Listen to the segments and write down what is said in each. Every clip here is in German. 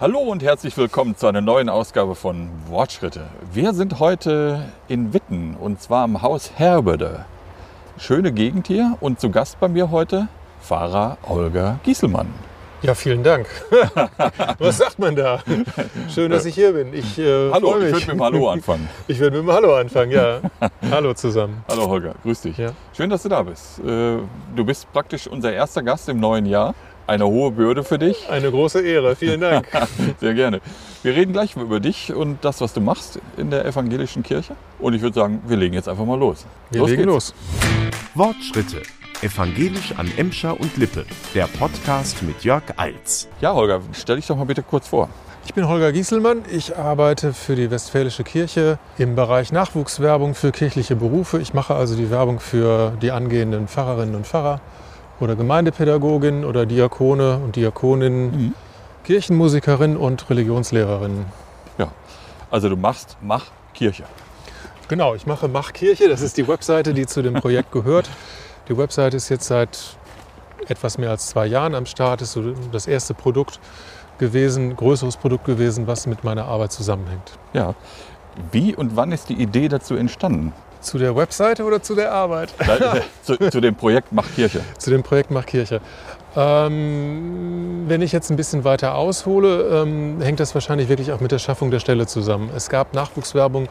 Hallo und herzlich willkommen zu einer neuen Ausgabe von Wortschritte. Wir sind heute in Witten und zwar am Haus Herbede. Schöne Gegend hier und zu Gast bei mir heute Fahrer Olga Gieselmann. Ja, vielen Dank. Was sagt man da? Schön, dass ich hier bin. Ich, äh, Hallo, ich würde mit dem Hallo anfangen. Ich würde mit dem Hallo anfangen, ja. Hallo zusammen. Hallo Holger, grüß dich. Ja. Schön, dass du da bist. Äh, Du bist praktisch unser erster Gast im neuen Jahr. Eine hohe Bürde für dich. Eine große Ehre. Vielen Dank. Sehr gerne. Wir reden gleich über dich und das, was du machst in der evangelischen Kirche. Und ich würde sagen, wir legen jetzt einfach mal los. Wir legen geht's. los. Wortschritte. Evangelisch an Emscher und Lippe. Der Podcast mit Jörg Eils. Ja, Holger, stell dich doch mal bitte kurz vor. Ich bin Holger Gieselmann. Ich arbeite für die Westfälische Kirche im Bereich Nachwuchswerbung für kirchliche Berufe. Ich mache also die Werbung für die angehenden Pfarrerinnen und Pfarrer oder Gemeindepädagoginnen oder Diakone und Diakoninnen, Kirchenmusikerinnen und Religionslehrerinnen. Ja, also du machst Mach Kirche. Genau, ich mache Mach Kirche. Das ist die Webseite, die zu dem Projekt gehört. Die Webseite ist jetzt seit etwas mehr als zwei Jahren am Start. Ist so das erste Produkt gewesen, größeres Produkt gewesen, was mit meiner Arbeit zusammenhängt. Ja. Wie und wann ist die Idee dazu entstanden? Zu der Webseite oder zu der Arbeit? Zu, zu dem Projekt Mach Kirche. zu dem Projekt Mach Kirche. Ähm, wenn ich jetzt ein bisschen weiter aushole, ähm, hängt das wahrscheinlich wirklich auch mit der Schaffung der Stelle zusammen. Es gab Nachwuchswerbung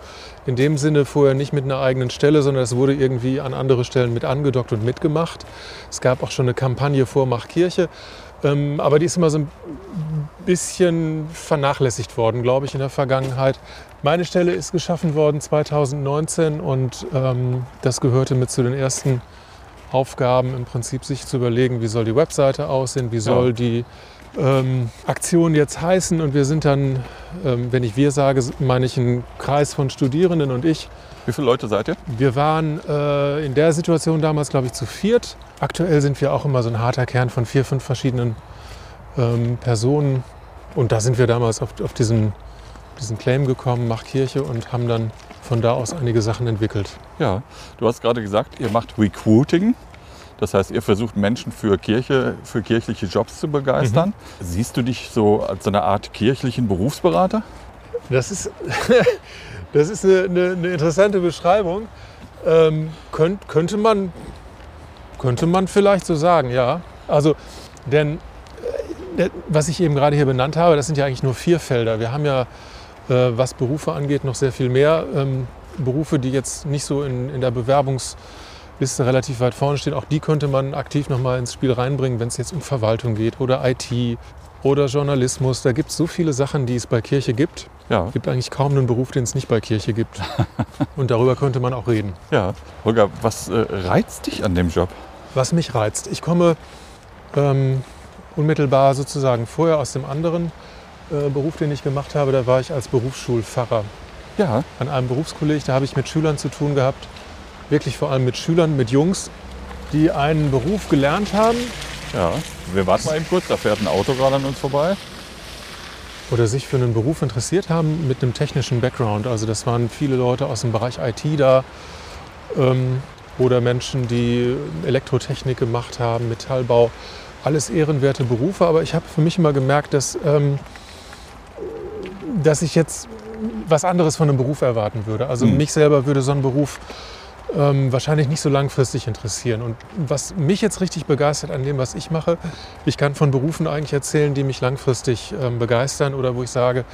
in dem Sinne vorher nicht mit einer eigenen Stelle, sondern es wurde irgendwie an andere Stellen mit angedockt und mitgemacht. Es gab auch schon eine Kampagne vor Mach Kirche, ähm, aber die ist immer so ein bisschen vernachlässigt worden, glaube ich, in der Vergangenheit. Meine Stelle ist geschaffen worden 2019 und ähm, das gehörte mit zu den ersten Aufgaben im Prinzip sich zu überlegen, wie soll die Webseite aussehen, wie soll die ähm, Aktion jetzt heißen. Und wir sind dann, ähm, wenn ich wir sage, meine ich einen Kreis von Studierenden und ich. Wie viele Leute seid ihr? Wir waren äh, in der Situation damals, glaube ich, zu viert. Aktuell sind wir auch immer so ein harter Kern von vier, fünf verschiedenen ähm, Personen. Und da sind wir damals auf, auf diesen, diesen Claim gekommen, Mach Kirche, und haben dann von da aus einige Sachen entwickelt. Ja. Du hast gerade gesagt, ihr macht Recruiting. Das heißt, ihr versucht Menschen für Kirche, für kirchliche Jobs zu begeistern. Siehst du dich so als so eine Art kirchlichen Berufsberater? Das ist, das ist eine, eine, eine interessante Beschreibung. Ähm, könnt, könnte, man, könnte man vielleicht so sagen, ja. Also, denn äh, was ich eben gerade hier benannt habe, das sind ja eigentlich nur vier Felder. Wir haben ja, äh, was Berufe angeht, noch sehr viel mehr ähm, Berufe, die jetzt nicht so in, in der Bewerbungsliste relativ weit vorne stehen. Auch die könnte man aktiv nochmal ins Spiel reinbringen, wenn es jetzt um Verwaltung geht oder IT oder Journalismus. Da gibt es so viele Sachen, die es bei Kirche gibt. Ja. Es gibt eigentlich kaum einen Beruf, den es nicht bei Kirche gibt. Und darüber könnte man auch reden. Ja. Holger, was äh, reizt dich an dem Job? Was mich reizt. Ich komme ähm, unmittelbar sozusagen vorher aus dem anderen äh, Beruf, den ich gemacht habe. Da war ich als Berufsschulpfarrer Ja. an einem Berufskolleg. Da habe ich mit Schülern zu tun gehabt. Wirklich vor allem mit Schülern, mit Jungs, die einen Beruf gelernt haben Ja. Wir warten mal eben kurz, da fährt ein Auto gerade an uns vorbei. oder sich für einen Beruf interessiert haben mit einem technischen Background. Also das waren viele Leute aus dem Bereich IT da ähm, oder Menschen, die Elektrotechnik gemacht haben, Metallbau. Alles ehrenwerte Berufe, aber ich habe für mich immer gemerkt, dass, ähm, dass ich jetzt was anderes von einem Beruf erwarten würde. Also Mhm. mich selber würde so ein Beruf ähm, wahrscheinlich nicht so langfristig interessieren. Und was mich jetzt richtig begeistert an dem, was ich mache, ich kann von Berufen eigentlich erzählen, die mich langfristig ähm, begeistern oder wo ich sage,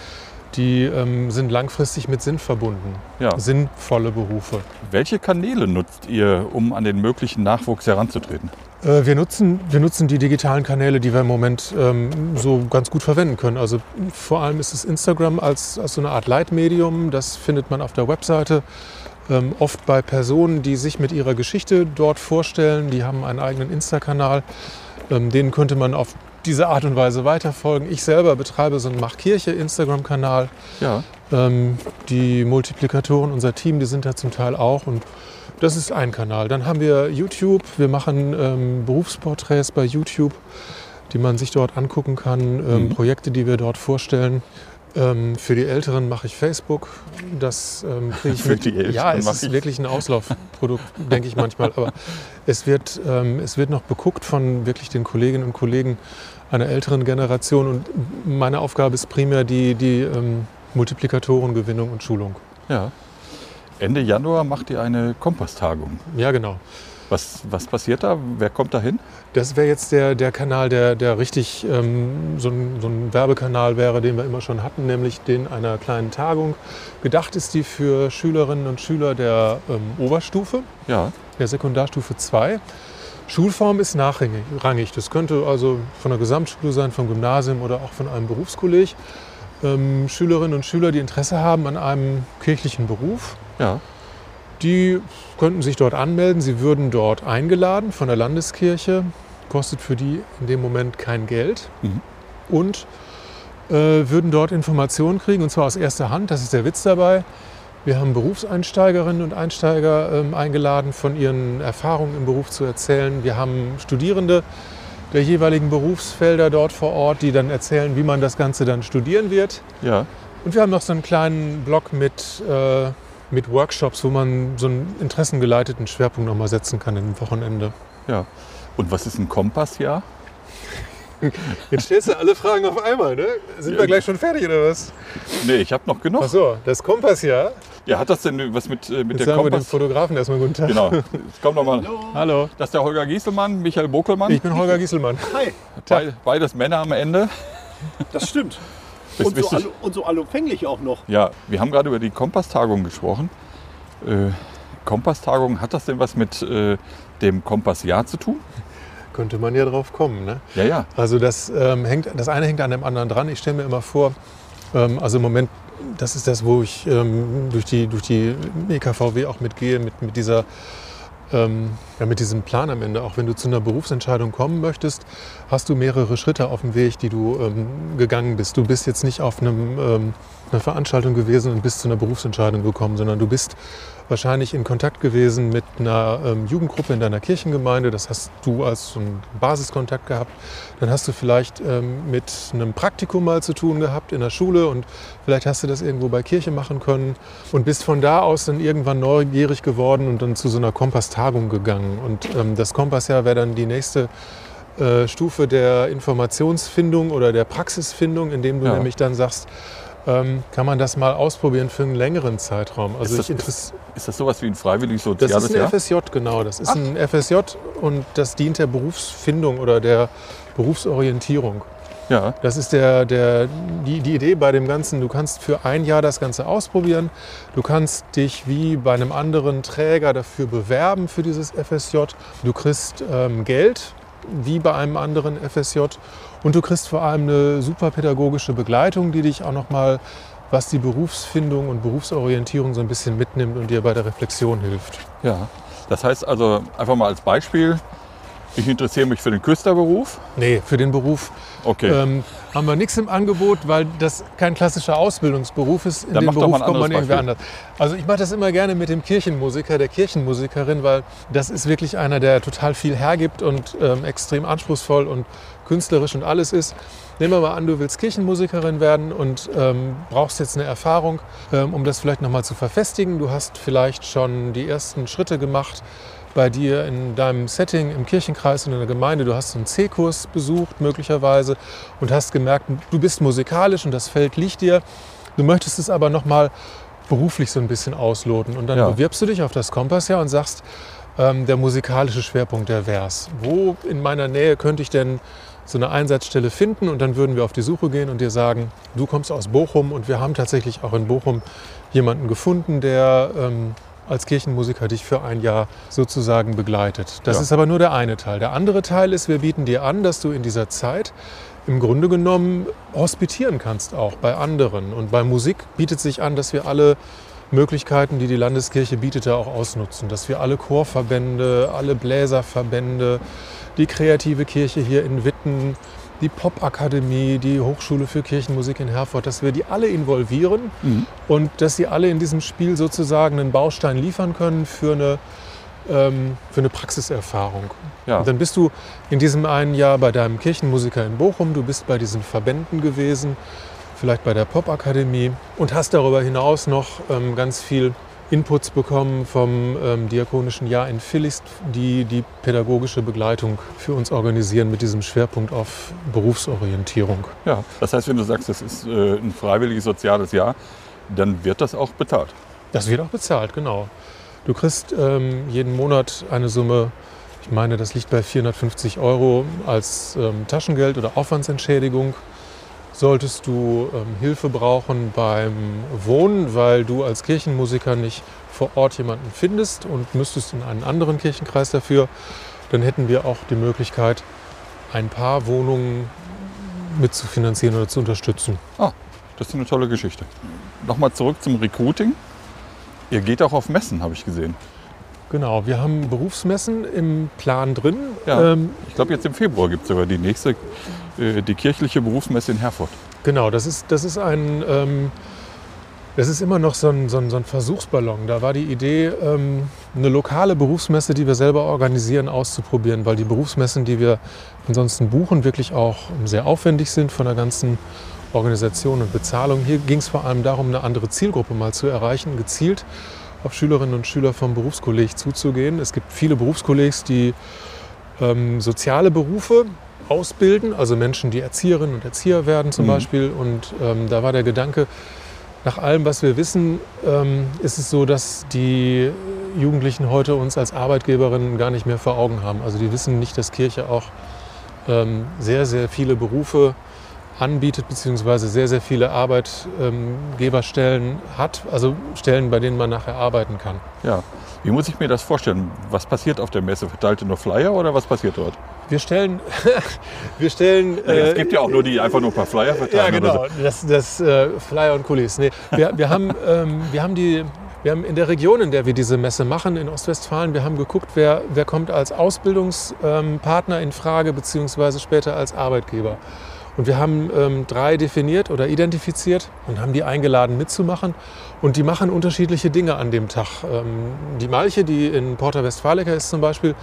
die ähm, sind langfristig mit Sinn verbunden. Ja. Sinnvolle Berufe. Welche Kanäle nutzt ihr, um an den möglichen Nachwuchs heranzutreten? Äh, wir, nutzen, wir nutzen die digitalen Kanäle, die wir im Moment ähm, so ganz gut verwenden können. Also vor allem ist es Instagram als, als so eine Art Leitmedium. Das findet man auf der Webseite. Ähm, oft bei Personen, die sich mit ihrer Geschichte dort vorstellen. Die haben einen eigenen Insta-Kanal. Ähm, denen könnte man auf diese Art und Weise weiterfolgen. Ich selber betreibe so einen Machkirche Instagram-Kanal. Ja. Ähm, die Multiplikatoren, unser Team, die sind da zum Teil auch. Und das ist ein Kanal. Dann haben wir YouTube. Wir machen ähm, Berufsporträts bei YouTube, die man sich dort angucken kann. Ähm, Mhm. Projekte, die wir dort vorstellen. Ähm, für die Älteren mache ich Facebook. Das ähm, kriege ich Für mit. die Älteren ja, es ist ich- wirklich ein Auslaufprodukt, denke ich manchmal. Aber es wird, ähm, es wird noch beguckt von wirklich den Kolleginnen und Kollegen einer älteren Generation. Und meine Aufgabe ist primär die, die ähm, Multiplikatorengewinnung und Schulung. Ja. Ende Januar macht ihr eine Kompasstagung. Ja, genau. Was, was passiert da? Wer kommt da hin? Das wäre jetzt der, der Kanal, der, der richtig ähm, so, ein, so ein Werbekanal wäre, den wir immer schon hatten, nämlich den einer kleinen Tagung. Gedacht ist die für Schülerinnen und Schüler der ähm, Oberstufe, Ja. der Sekundarstufe 2. Schulform ist nachrangig. rangig. Das könnte also von der Gesamtschule sein, vom Gymnasium oder auch von einem Berufskolleg. Ähm, Schülerinnen und Schüler, die Interesse haben an einem kirchlichen Beruf, Ja. die könnten sich dort anmelden. Sie würden dort eingeladen von der Landeskirche. Kostet für die in dem Moment kein Geld. Mhm. Und äh, würden dort Informationen kriegen, und zwar aus erster Hand. Das ist der Witz dabei. Wir haben Berufseinsteigerinnen und Einsteiger ähm, eingeladen, von ihren Erfahrungen im Beruf zu erzählen. Wir haben Studierende der jeweiligen Berufsfelder dort vor Ort, die dann erzählen, wie man das Ganze dann studieren wird. Ja. Und wir haben noch so einen kleinen Blog mit, äh, mit Workshops, wo man so einen interessengeleiteten Schwerpunkt nochmal setzen kann im Wochenende. Ja. Und was ist ein Kompassjahr? Jetzt stellst du alle Fragen auf einmal, ne? Sind wir gleich schon fertig oder was? Nee, ich habe noch genug. Achso, das Kompassjahr. Ja, hat das denn was mit, äh, mit Jetzt der sagen wir dem Kompass? Fotografen erstmal guten Tag. Genau. Jetzt kommt noch mal. Hallo, Das ist der Holger Gieselmann, Michael Bokelmann. ich bin Holger Gieselmann. Hi, Be beides Männer am Ende. das stimmt. Und so, und so allumfänglich auch noch. Ja, wir haben gerade über die Kompasstagung gesprochen. Äh, Kompasstagung, hat das denn was mit äh, dem Kompassjahr zu tun? Könnte man ja drauf kommen, ne? Ja, ja. Also das, ähm, hängt, das eine hängt an dem anderen dran. Ich stelle mir immer vor, ähm, also im Moment, das ist das, wo ich ähm, durch, die, durch die EKVW auch mitgehe, mit, mit, dieser, ähm, ja, mit diesem Plan am Ende. Auch wenn du zu einer Berufsentscheidung kommen möchtest, hast du mehrere Schritte auf dem Weg, die du ähm, gegangen bist. Du bist jetzt nicht auf einem, ähm, einer Veranstaltung gewesen und bist zu einer Berufsentscheidung gekommen, sondern du bist wahrscheinlich in Kontakt gewesen mit einer ähm, Jugendgruppe in deiner Kirchengemeinde. Das hast du als so einen Basiskontakt gehabt. Dann hast du vielleicht ähm, mit einem Praktikum mal zu tun gehabt in der Schule und vielleicht hast du das irgendwo bei Kirche machen können und bist von da aus dann irgendwann neugierig geworden und dann zu so einer Kompasstagung gegangen. Und ähm, das Kompassjahr wäre dann die nächste äh, Stufe der Informationsfindung oder der Praxisfindung, indem du Ja. nämlich dann sagst, ähm, kann man das mal ausprobieren für einen längeren Zeitraum. Also Ist das- interess- Ist das sowas wie ein freiwilliges das soziales ist ein? FSJ, genau. Das ist ein FSJ und das dient der Berufsfindung oder der Berufsorientierung. Ja, Das ist der, der, die, die Idee bei dem Ganzen. Du kannst für ein Jahr das Ganze ausprobieren. Du kannst dich wie bei einem anderen Träger dafür bewerben für dieses FSJ. Du kriegst ähm, Geld wie bei einem anderen FSJ und du kriegst vor allem eine super pädagogische Begleitung, die dich auch nochmal, was die Berufsfindung und Berufsorientierung so ein bisschen mitnimmt und dir bei der Reflexion hilft. ja. Das heißt also, einfach mal als Beispiel, ich interessiere mich für den Küsterberuf. Nee, für den Beruf Okay. ähm, haben wir nichts im Angebot, weil das kein klassischer Ausbildungsberuf ist. In Dann den Beruf kommt man irgendwie anders. Also ich mache das immer gerne mit dem Kirchenmusiker, der Kirchenmusikerin, weil das ist wirklich einer, der total viel hergibt und ähm, extrem anspruchsvoll und künstlerisch und alles ist. Nehmen wir mal an, du willst Kirchenmusikerin werden und ähm, brauchst jetzt eine Erfahrung, ähm, um das vielleicht nochmal zu verfestigen. Du hast vielleicht schon die ersten Schritte gemacht bei dir in deinem Setting im Kirchenkreis und in der Gemeinde. Du hast so einen C-Kurs besucht möglicherweise und hast gemerkt, du bist musikalisch und das Feld liegt dir. Du möchtest es aber nochmal beruflich so ein bisschen ausloten. Und dann Ja. bewirbst du dich auf das Kompassjahr und sagst, ähm, der musikalische Schwerpunkt, der wär's. Wo in meiner Nähe könnte ich denn so eine Einsatzstelle finden? Und dann würden wir auf die Suche gehen und dir sagen, du kommst aus Bochum und wir haben tatsächlich auch in Bochum jemanden gefunden, der ähm, als Kirchenmusiker dich für ein Jahr sozusagen begleitet. Das Ja. ist aber nur der eine Teil. Der andere Teil ist, wir bieten dir an, dass du in dieser Zeit im Grunde genommen hospitieren kannst auch bei anderen. Und bei Musik bietet sich an, dass wir alle Möglichkeiten, die die Landeskirche bietet, da auch ausnutzen. Dass wir alle Chorverbände, alle Bläserverbände, die kreative Kirche hier in Witten, die Popakademie, die Hochschule für Kirchenmusik in Herford, dass wir die alle involvieren Mhm. und dass sie alle in diesem Spiel sozusagen einen Baustein liefern können für eine, ähm, für eine Praxiserfahrung. Ja. Und dann bist du in diesem einen Jahr bei deinem Kirchenmusiker in Bochum, du bist bei diesen Verbänden gewesen, vielleicht bei der Popakademie und hast darüber hinaus noch ähm, ganz viel Inputs bekommen vom ähm, Diakonischen Jahr in Philist, die die pädagogische Begleitung für uns organisieren mit diesem Schwerpunkt auf Berufsorientierung. Ja, das heißt, wenn du sagst, das ist äh, ein freiwilliges soziales Jahr, dann wird das auch bezahlt. Das wird auch bezahlt, genau. Du kriegst ähm, jeden Monat eine Summe, ich meine, das liegt bei 450 Euro als ähm, Taschengeld oder Aufwandsentschädigung. Solltest du ähm, Hilfe brauchen beim Wohnen, weil du als Kirchenmusiker nicht vor Ort jemanden findest und müsstest in einen anderen Kirchenkreis dafür, dann hätten wir auch die Möglichkeit, ein paar Wohnungen mitzufinanzieren oder zu unterstützen. Ah, das ist eine tolle Geschichte. Nochmal zurück zum Recruiting. Ihr geht auch auf Messen, habe ich gesehen. Genau, wir haben Berufsmessen im Plan drin. Ja. Ähm, Ich glaube, jetzt im Februar gibt es sogar die nächste, äh, die kirchliche Berufsmesse in Herford. Genau, das ist, das ist ein, ähm, das ist immer noch so ein, so, ein, so ein Versuchsballon. Da war die Idee, ähm, eine lokale Berufsmesse, die wir selber organisieren, auszuprobieren, weil die Berufsmessen, die wir ansonsten buchen, wirklich auch sehr aufwendig sind von der ganzen Organisation und Bezahlung. Hier ging es vor allem darum, eine andere Zielgruppe mal zu erreichen, gezielt auf Schülerinnen und Schüler vom Berufskolleg zuzugehen. Es gibt viele Berufskollegs, die ähm, soziale Berufe ausbilden, also Menschen, die Erzieherinnen und Erzieher werden zum Mhm. Beispiel. Und ähm, da war der Gedanke, nach allem, was wir wissen, ähm, ist es so, dass die Jugendlichen heute uns als Arbeitgeberinnen gar nicht mehr vor Augen haben. Also die wissen nicht, dass Kirche auch ähm, sehr, sehr viele anbietet, beziehungsweise sehr, sehr viele Arbeitgeberstellen hat, also Stellen, bei denen man nachher arbeiten kann. Ja. Wie muss ich mir das vorstellen? Was passiert auf der Messe? Verteilt ihr nur Flyer oder was passiert dort? Wir stellen, wir stellen. es äh, gibt ja auch nur die einfach nur ein paar Flyer verteilen. Ja, genau. Oder Das, das äh, Flyer und Kulis. Nee, wir, wir, haben, ähm, wir haben die. Wir haben in der Region, in der wir diese Messe machen, in Ostwestfalen, wir haben geguckt, wer, wer kommt als Ausbildungspartner in Frage, beziehungsweise später als Arbeitgeber. Und wir haben ähm, drei definiert oder identifiziert und haben die eingeladen mitzumachen. Und die machen unterschiedliche Dinge an dem Tag. Ähm, die Malche, die in Porta Westfalica ist zum Beispiel,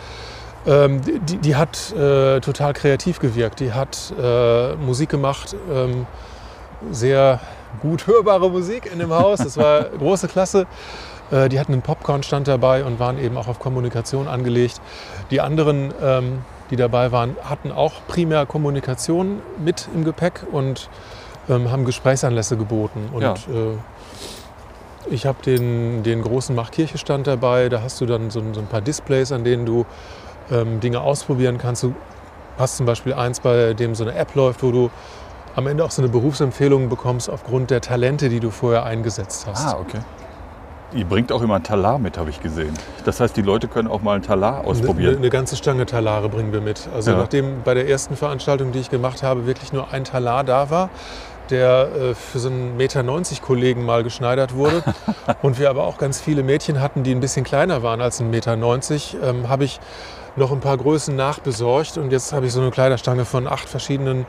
ähm, die, die hat äh, total kreativ gewirkt. Die hat äh, Musik gemacht, ähm, sehr gut hörbare Musik in dem Haus. Das war große Klasse. Äh, die hatten einen Popcorn-Stand dabei und waren eben auch auf Kommunikation angelegt. Die anderen, ähm, die dabei waren, hatten auch primär Kommunikation mit im Gepäck und ähm, haben Gesprächsanlässe geboten. Und Ja. äh, ich habe den, den großen Machkirche-Stand dabei. Da hast du dann so, ein- so ein paar Displays, an denen du ähm, Dinge ausprobieren kannst. Du hast zum Beispiel eins, bei dem so eine App läuft, wo du am Ende auch so eine Berufsempfehlung bekommst aufgrund der Talente, die du vorher eingesetzt hast. Ah, okay. Ihr bringt auch immer ein Talar mit, habe ich gesehen. Das heißt, die Leute können auch mal ein Talar Eine, ausprobieren. eine ganze Stange Talare bringen wir mit. Also Ja. nachdem bei der ersten Veranstaltung, die ich gemacht habe, wirklich nur ein Talar da war, der äh, für so einen Meter 90 Kollegen mal geschneidert wurde und wir aber auch ganz viele Mädchen hatten, die ein bisschen kleiner waren als ein Meter 90, ähm, habe ich noch ein paar Größen nachbesorgt und jetzt habe ich so eine Kleiderstange von acht verschiedenen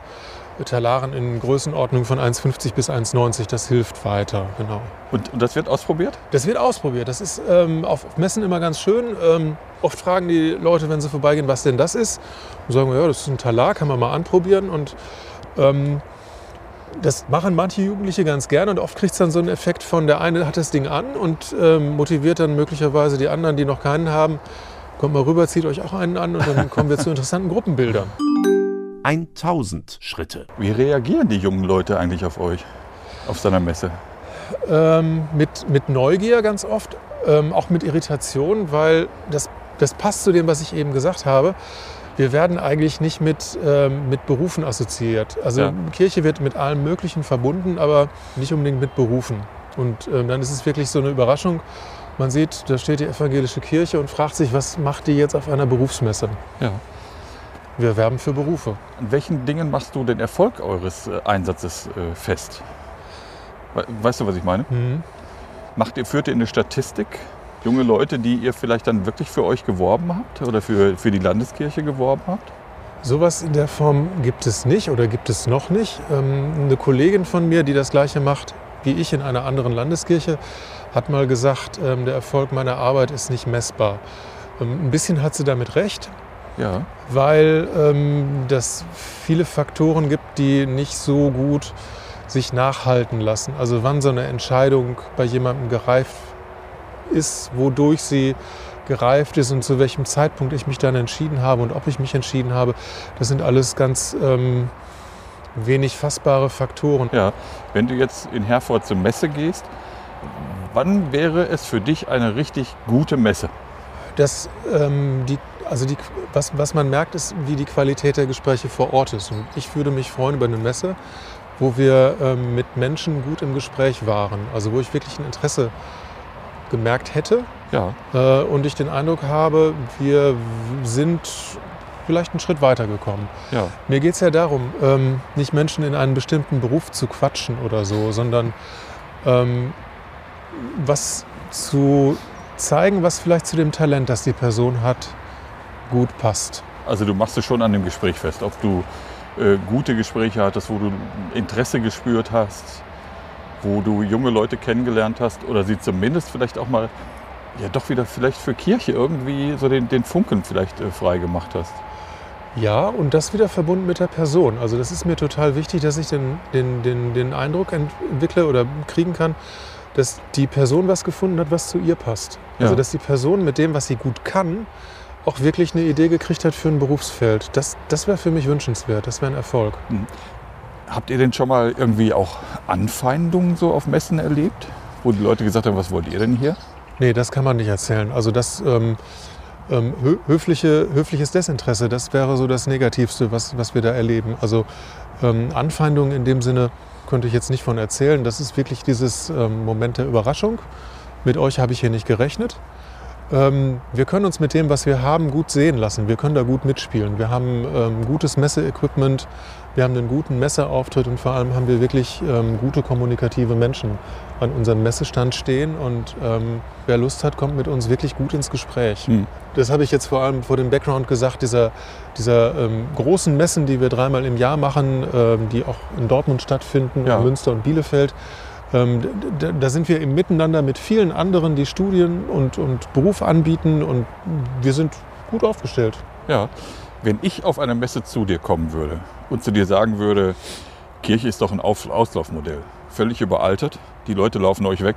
Talaren in Größenordnung von 1,50 bis 1,90. Das hilft weiter, genau. Und, und das wird ausprobiert? Das wird ausprobiert. Das ist ähm, auf Messen immer ganz schön. Ähm, oft fragen die Leute, wenn sie vorbeigehen, was denn das ist. Und sagen wir, ja, das ist ein Talar, kann man mal anprobieren. Und ähm, das machen manche Jugendliche ganz gerne und oft kriegt es dann so einen Effekt von, der eine hat das Ding an und ähm, motiviert dann möglicherweise die anderen, die noch keinen haben. Kommt mal rüber, zieht euch auch einen an und dann kommen wir zu interessanten Gruppenbildern. 1000 Schritte. Wie reagieren die jungen Leute eigentlich auf euch, auf seiner Messe? ähm, mit, mit Neugier ganz oft, ähm, auch mit Irritation, weil das, das passt zu dem, was ich eben gesagt habe. Wir werden eigentlich nicht mit, ähm, mit Berufen assoziiert. Also Ja. Kirche wird mit allem Möglichen verbunden, aber nicht unbedingt mit Berufen. Und ähm, dann ist es wirklich so eine Überraschung. Man sieht, da steht die evangelische Kirche und fragt sich, was macht die jetzt auf einer Berufsmesse? Ja. Wir werben für Berufe. An welchen Dingen machst du den Erfolg eures äh, Einsatzes äh, fest? We- Weißt du, was ich meine? Mhm. Macht ihr, führt ihr eine Statistik? Junge Leute, die ihr vielleicht dann wirklich für euch geworben habt oder für, für die Landeskirche geworben habt? Sowas in der Form gibt es nicht oder gibt es noch nicht. Ähm, eine Kollegin von mir, die das gleiche macht wie ich in einer anderen Landeskirche, hat mal gesagt, ähm, der Erfolg meiner Arbeit ist nicht messbar. Ähm, ein bisschen hat sie damit recht, Ja. weil ähm, das viele Faktoren gibt, die nicht so gut sich nachhalten lassen. Also wann so eine Entscheidung bei jemandem gereift ist, wodurch sie gereift ist und zu welchem Zeitpunkt ich mich dann entschieden habe und ob ich mich entschieden habe, das sind alles ganz ähm, wenig fassbare Faktoren. Ja, wenn du jetzt in Herford zur Messe gehst, wann wäre es für dich eine richtig gute Messe? Das, ähm, die, also die, was, was man merkt, ist, wie die Qualität der Gespräche vor Ort ist. Und ich würde mich freuen über eine Messe, wo wir ähm, mit Menschen gut im Gespräch waren. Also wo ich wirklich ein Interesse gemerkt hätte Ja, äh, und ich den Eindruck habe, wir sind vielleicht einen Schritt weitergekommen. ja, Mir geht es ja darum, ähm, nicht Menschen in einen bestimmten Beruf zu quatschen oder so, sondern ähm, was zu zeigen, was vielleicht zu dem Talent, das die Person hat, gut passt. also du machst es schon an dem Gespräch fest, ob du äh, gute Gespräche hattest, wo du Interesse gespürt hast, wo du junge Leute kennengelernt hast oder sie zumindest vielleicht auch mal ja doch wieder vielleicht für Kirche irgendwie so den, den Funken vielleicht äh, frei gemacht hast. Ja, und das wieder verbunden mit der Person. Also das ist mir total wichtig, dass ich den, den, den, den Eindruck entwickle oder kriegen kann, dass die Person was gefunden hat, was zu ihr passt. Also Ja. dass die Person mit dem, was sie gut kann, auch wirklich eine Idee gekriegt hat für ein Berufsfeld. Das, das wäre für mich wünschenswert, das wäre ein Erfolg. Habt ihr denn schon mal irgendwie auch Anfeindungen so auf Messen erlebt? Wo die Leute gesagt haben, was wollt ihr denn hier? Nee, das kann man nicht erzählen. Also das ähm, ähm, hö höfliche, höfliches Desinteresse, das wäre so das Negativste, was, was wir da erleben. Also ähm, Anfeindungen in dem Sinne könnte ich jetzt nicht von erzählen. Das ist wirklich dieses ähm, Moment der Überraschung. Mit euch habe ich hier nicht gerechnet. Ähm, wir können uns mit dem, was wir haben, gut sehen lassen. Wir können da gut mitspielen. Wir haben ähm, gutes Messeequipment, wir haben einen guten Messeauftritt und vor allem haben wir wirklich ähm, gute kommunikative Menschen an unserem Messestand stehen. Und ähm, wer Lust hat, kommt mit uns wirklich gut ins Gespräch. Hm. Das habe ich jetzt vor allem vor dem Background gesagt, dieser, dieser ähm, großen Messen, die wir dreimal im Jahr machen, ähm, die auch in Dortmund stattfinden, Ja. in Münster und Bielefeld. Ähm, da sind wir im Miteinander mit vielen anderen, die Studien und, und Beruf anbieten und wir sind gut aufgestellt. Ja, wenn ich auf einer Messe zu dir kommen würde und zu dir sagen würde, Kirche ist doch ein auf Auslaufmodell, völlig überaltet, die Leute laufen euch weg,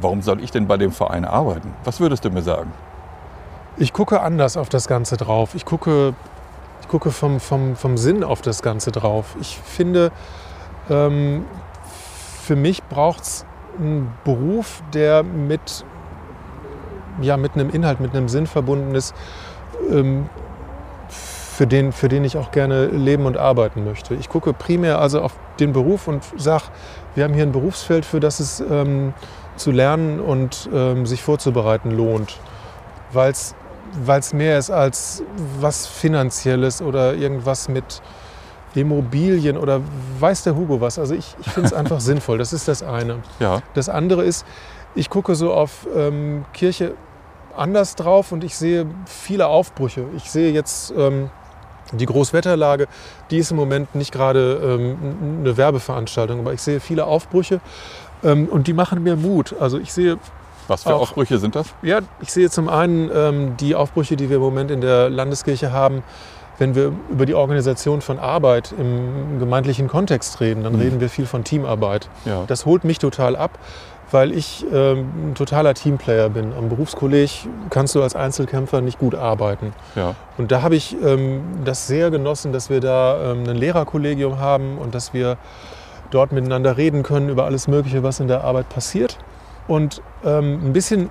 warum soll ich denn bei dem Verein arbeiten? Was würdest du mir sagen? Ich gucke anders auf das Ganze drauf. Ich gucke, ich gucke vom, vom, vom Sinn auf das Ganze drauf. Ich finde, ähm, für mich braucht es einen Beruf, der mit, ja, mit einem Inhalt, mit einem Sinn verbunden ist, ähm, für, den, für den ich auch gerne leben und arbeiten möchte. Ich gucke primär also auf den Beruf und sage, wir haben hier ein Berufsfeld, für das es ähm, zu lernen und ähm, sich vorzubereiten lohnt weil es mehr ist als was Finanzielles oder irgendwas mit Immobilien oder weiß der Hugo was. Also ich, ich finde es einfach sinnvoll. Das ist das eine. Ja, Das andere ist, ich gucke so auf ähm, Kirche anders drauf und ich sehe viele Aufbrüche. Ich sehe jetzt ähm, die Großwetterlage, die ist im Moment nicht gerade ähm, eine Werbeveranstaltung, aber ich sehe viele Aufbrüche ähm, und die machen mir Mut. Also ich sehe was für Auch- Aufbrüche sind das? ja, ich sehe zum einen ähm, die Aufbrüche, die wir im Moment in der Landeskirche haben. Wenn wir über die Organisation von Arbeit im gemeindlichen Kontext reden, dann Mhm. reden wir viel von Teamarbeit. Ja, Das holt mich total ab, weil ich ähm, ein totaler Teamplayer bin. Am Berufskolleg kannst du als Einzelkämpfer nicht gut arbeiten. ja, Und da habe ich ähm, das sehr genossen, dass wir da ähm, ein Lehrerkollegium haben und dass wir dort miteinander reden können über alles Mögliche, was in der Arbeit passiert. Und ähm, ein bisschen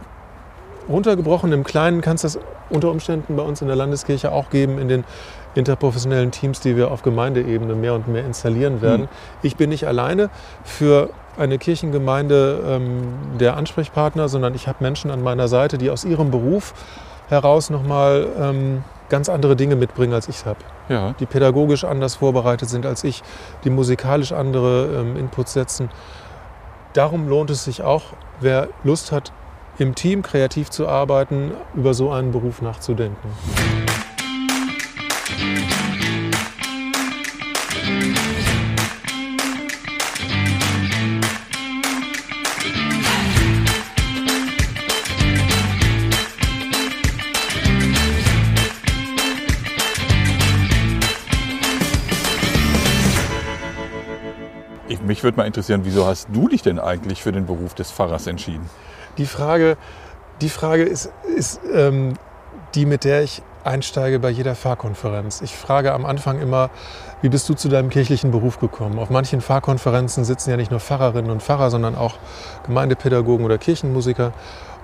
runtergebrochen im Kleinen kann es das unter Umständen bei uns in der Landeskirche auch geben, in den interprofessionellen Teams, die wir auf Gemeindeebene mehr und mehr installieren werden. Hm. Ich bin nicht alleine für eine Kirchengemeinde ähm, der Ansprechpartner, sondern ich habe Menschen an meiner Seite, die aus ihrem Beruf heraus nochmal ähm, ganz andere Dinge mitbringen, als ich es habe. ja. Die pädagogisch anders vorbereitet sind als ich, die musikalisch andere ähm, Inputs setzen. Darum lohnt es sich auch, wer Lust hat, im Team kreativ zu arbeiten, über so einen Beruf nachzudenken. Mich würde mal interessieren, wieso hast du dich denn eigentlich für den Beruf des Pfarrers entschieden? Die Frage, die Frage ist, ist ähm, die, mit der ich einsteige bei jeder Fahrkonferenz. Ich frage am Anfang immer, wie bist du zu deinem kirchlichen Beruf gekommen? Auf manchen Fahrkonferenzen sitzen ja nicht nur Pfarrerinnen und Pfarrer, sondern auch Gemeindepädagogen oder Kirchenmusiker.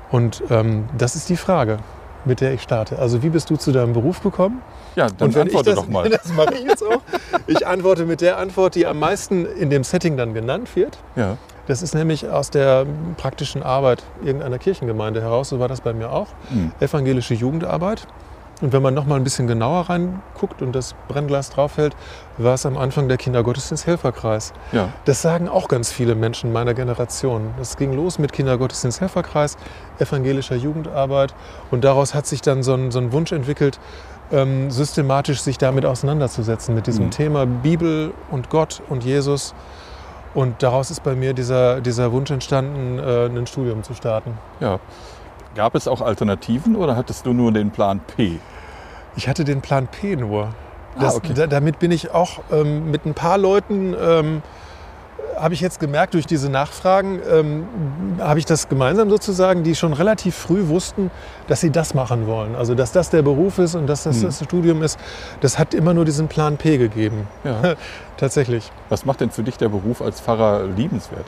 Und ähm, das ist die Frage, mit der ich starte. Also wie bist du zu deinem Beruf gekommen? Ja, dann Und wenn ich antworte das, doch mal. Das mache ich jetzt auch. Ich antworte mit der Antwort, die am meisten in dem Setting dann genannt wird. Ja. Das ist nämlich aus der praktischen Arbeit irgendeiner Kirchengemeinde heraus, so war das bei mir auch. Hm. Evangelische Jugendarbeit. Und wenn man noch mal ein bisschen genauer reinguckt und das Brennglas draufhält, war es am Anfang der Kindergottesdienst-Helferkreis. Ja. Das sagen auch ganz viele Menschen meiner Generation. Das ging los mit Kindergottesdienst-Helferkreis, evangelischer Jugendarbeit. Und daraus hat sich dann so ein, so ein Wunsch entwickelt, ähm, systematisch sich damit auseinanderzusetzen, mit diesem Mhm. Thema Bibel und Gott und Jesus. Und daraus ist bei mir dieser, dieser Wunsch entstanden, äh, ein Studium zu starten. ja. Gab es auch Alternativen oder hattest du nur den Plan P? Ich hatte den Plan P nur. Ah, Das, okay. da, damit bin ich auch ähm, mit ein paar Leuten, ähm, habe ich jetzt gemerkt, durch diese Nachfragen, ähm, habe ich das gemeinsam sozusagen, die schon relativ früh wussten, dass sie das machen wollen. Also, dass das der Beruf ist und dass das Hm. das Studium ist. Das hat immer nur diesen Plan P gegeben. Ja. Tatsächlich. Was macht denn für dich der Beruf als Pfarrer liebenswert?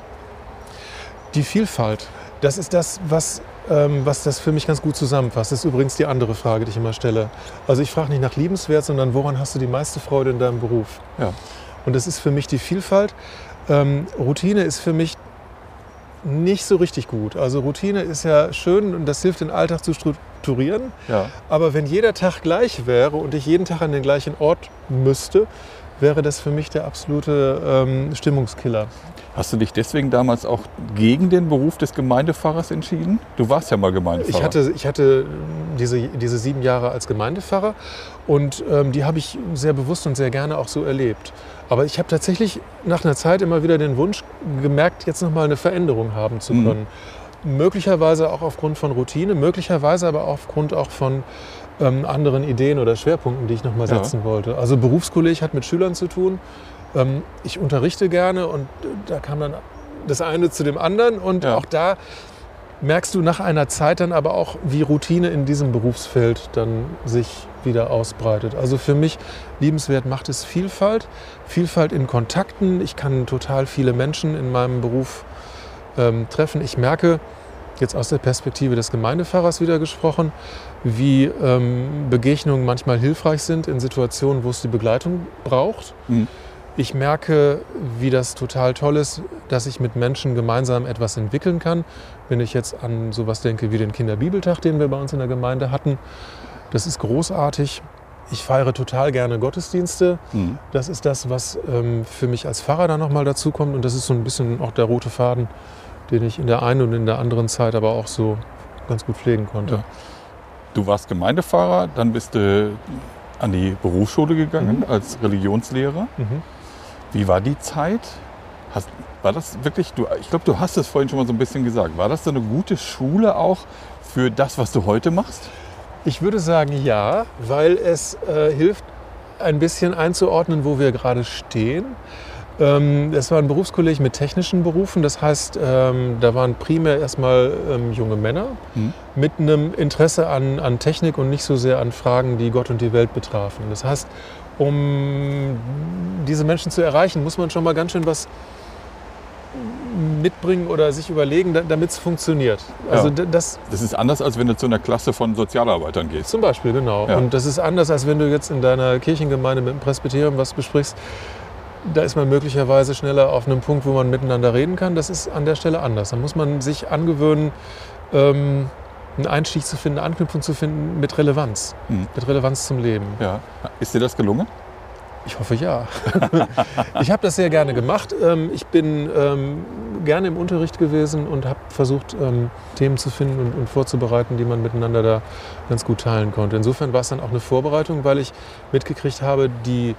Die Vielfalt. Das ist das, was, ähm, was das für mich ganz gut zusammenfasst. Das ist übrigens die andere Frage, die ich immer stelle. Also ich frage nicht nach liebenswert, sondern woran hast du die meiste Freude in deinem Beruf? Ja. Und das ist für mich die Vielfalt. Ähm, Routine ist für mich nicht so richtig gut. Also Routine ist ja schön und das hilft, den Alltag zu strukturieren. Ja. Aber wenn jeder Tag gleich wäre und ich jeden Tag an den gleichen Ort müsste, wäre das für mich der absolute ähm, Stimmungskiller. Hast du dich deswegen damals auch gegen den Beruf des Gemeindepfarrers entschieden? Du warst ja mal Gemeindepfarrer. Ich hatte, ich hatte diese, diese sieben Jahre als Gemeindepfarrer und ähm, die habe ich sehr bewusst und sehr gerne auch so erlebt. Aber ich habe tatsächlich nach einer Zeit immer wieder den Wunsch gemerkt, jetzt nochmal eine Veränderung haben zu Mhm. können. Möglicherweise auch aufgrund von Routine, möglicherweise aber aufgrund auch von ähm, anderen Ideen oder Schwerpunkten, die ich nochmal Ja. setzen wollte. Also Berufskolleg hat mit Schülern zu tun. Ähm, ich unterrichte gerne und äh, da kam dann das eine zu dem anderen und Ja. auch da merkst du nach einer Zeit dann aber auch, wie Routine in diesem Berufsfeld dann sich wieder ausbreitet. Also für mich liebenswert macht es Vielfalt, Vielfalt in Kontakten. Ich kann total viele Menschen in meinem Beruf ähm, treffen. Ich merke, jetzt aus der Perspektive des Gemeindepfarrers wieder gesprochen, wie ähm, Begegnungen manchmal hilfreich sind in Situationen, wo es die Begleitung braucht. Mhm. Ich merke, wie das total toll ist, dass ich mit Menschen gemeinsam etwas entwickeln kann. Wenn ich jetzt an sowas denke wie den Kinderbibeltag, den wir bei uns in der Gemeinde hatten, das ist großartig. Ich feiere total gerne Gottesdienste. Mhm. Das ist das, was ähm, für mich als Pfarrer dann nochmal dazukommt. Und das ist so ein bisschen auch der rote Faden, den ich in der einen und in der anderen Zeit aber auch so ganz gut pflegen konnte. Ja. Du warst Gemeindepfarrer, dann bist du an die Berufsschule gegangen Mhm. als Religionslehrer. Mhm. Wie war die Zeit? Hast, war das wirklich, du, ich glaube, du hast es vorhin schon mal so ein bisschen gesagt. War das so eine gute Schule auch für das, was du heute machst? Ich würde sagen ja, weil es äh, hilft, ein bisschen einzuordnen, wo wir gerade stehen. Ähm, es war ein Berufskolleg mit technischen Berufen, das heißt, ähm, da waren primär erstmal ähm, junge Männer Mhm. mit einem Interesse an, an Technik und nicht so sehr an Fragen, die Gott und die Welt betrafen. Das heißt, um diese Menschen zu erreichen, muss man schon mal ganz schön was mitbringen oder sich überlegen, da- damit es funktioniert. Also Ja. das, Das ist anders, als wenn du zu einer Klasse von Sozialarbeitern gehst. zum Beispiel, genau. Ja. Und das ist anders, als wenn du jetzt in deiner Kirchengemeinde mit dem Presbyterium was besprichst. Da ist man möglicherweise schneller auf einem Punkt, wo man miteinander reden kann. Das ist an der Stelle anders. Da muss man sich angewöhnen, ähm, einen Einstieg zu finden, eine Anknüpfung zu finden mit Relevanz. Mhm. Mit Relevanz zum Leben. Ja. Ist dir das gelungen? Ich hoffe ja. ich habe das sehr gerne gemacht. Ähm, Ich bin ähm, gerne im Unterricht gewesen und habe versucht, ähm, Themen zu finden und, und vorzubereiten, die man miteinander da ganz gut teilen konnte. Insofern war es dann auch eine Vorbereitung, weil ich mitgekriegt habe, die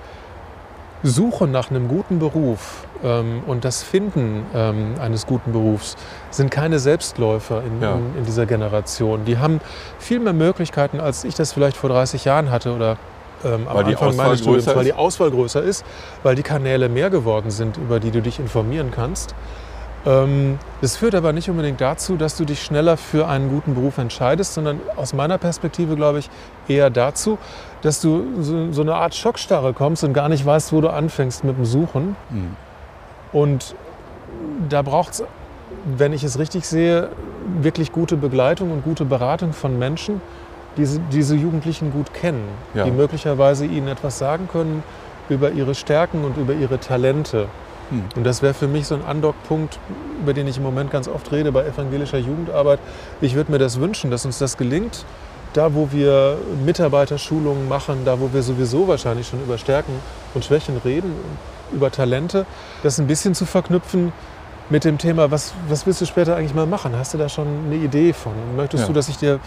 Suche nach einem guten Beruf ähm, und das Finden ähm, eines guten Berufs sind keine Selbstläufer in, Ja. in, in dieser Generation. Die haben viel mehr Möglichkeiten, als ich das vielleicht vor 30 Jahren hatte oder ähm, am Weil die Anfang meines Studiums, weil die? Auswahl größer ist, weil die Kanäle mehr geworden sind, über die du dich informieren kannst. Ähm, das führt aber nicht unbedingt dazu, dass du dich schneller für einen guten Beruf entscheidest, sondern aus meiner Perspektive glaube ich eher dazu, dass du so, eine Art Schockstarre kommst und gar nicht weißt, wo du anfängst mit dem Suchen. Hm. Und da braucht es, wenn ich es richtig sehe, wirklich gute Begleitung und gute Beratung von Menschen, die diese Jugendlichen gut kennen, Ja. die möglicherweise ihnen etwas sagen können über ihre Stärken und über ihre Talente. Hm. Und das wäre für mich so ein Andockpunkt, über den ich im Moment ganz oft rede bei evangelischer Jugendarbeit. Ich würde mir das wünschen, dass uns das gelingt, da wo wir Mitarbeiterschulungen machen, da wo wir sowieso wahrscheinlich schon über Stärken und Schwächen reden, über Talente, das ein bisschen zu verknüpfen mit dem Thema, was, was willst du später eigentlich mal machen? Hast du da schon eine Idee von? Möchtest Ja. du, dass ich dir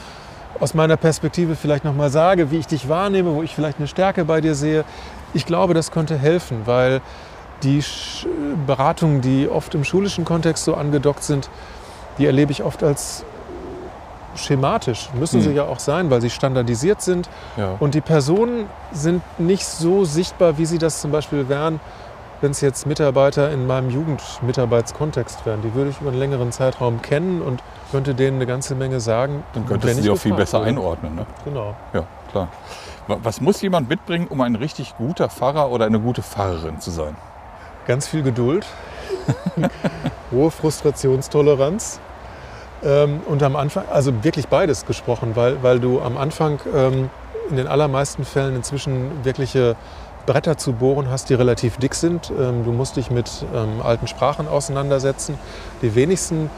aus meiner Perspektive vielleicht nochmal sage, wie ich dich wahrnehme, wo ich vielleicht eine Stärke bei dir sehe? Ich glaube, das könnte helfen, weil die Beratungen, die oft im schulischen Kontext so angedockt sind, die erlebe ich oft als schematisch. Müssen sie Hm. ja auch sein, weil sie standardisiert sind. Ja. Und die Personen sind nicht so sichtbar, wie sie das zum Beispiel wären, wenn es jetzt Mitarbeiter in meinem Jugendmitarbeitskontext wären. Die würde ich über einen längeren Zeitraum kennen und könnte denen eine ganze Menge sagen. Dann wenn könntest du ich sie auch viel besser würde. einordnen. Ne? Genau. Ja, klar. Wa- Was muss jemand mitbringen, um ein richtig guter Pfarrer oder eine gute Pfarrerin zu sein? Ganz viel Geduld, hohe Frustrationstoleranz. Ähm, und am Anfang, also wirklich beides gesprochen, weil, weil du am Anfang ähm, in den allermeisten Fällen inzwischen wirkliche Bretter zu bohren hast, die relativ dick sind. Ähm, du musst dich mit ähm, alten Sprachen auseinandersetzen. Die wenigsten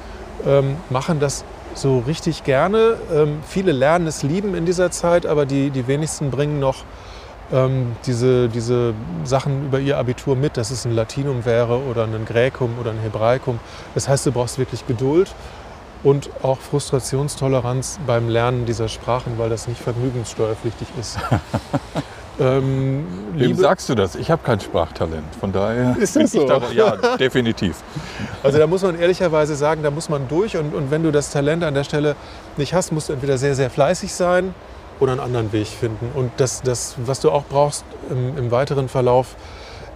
ähm, machen das so richtig gerne. Ähm, viele lernen es lieben in dieser Zeit, aber die, die wenigsten bringen noch ähm, diese, diese Sachen über ihr Abitur mit, dass es ein Latinum wäre oder ein Gräkum oder ein Hebraikum. Das heißt, du brauchst wirklich Geduld und auch Frustrationstoleranz beim Lernen dieser Sprachen, weil das nicht vergnügungssteuerpflichtig ist. ähm, Wem sagst du das? Ich habe kein Sprachtalent. Von daher Ist das ich so? da, ja, definitiv. also da muss man ehrlicherweise sagen, da muss man durch und, und wenn du das Talent an der Stelle nicht hast, musst du entweder sehr, sehr fleißig sein oder einen anderen Weg finden. Und das, das was du auch brauchst im, im weiteren Verlauf,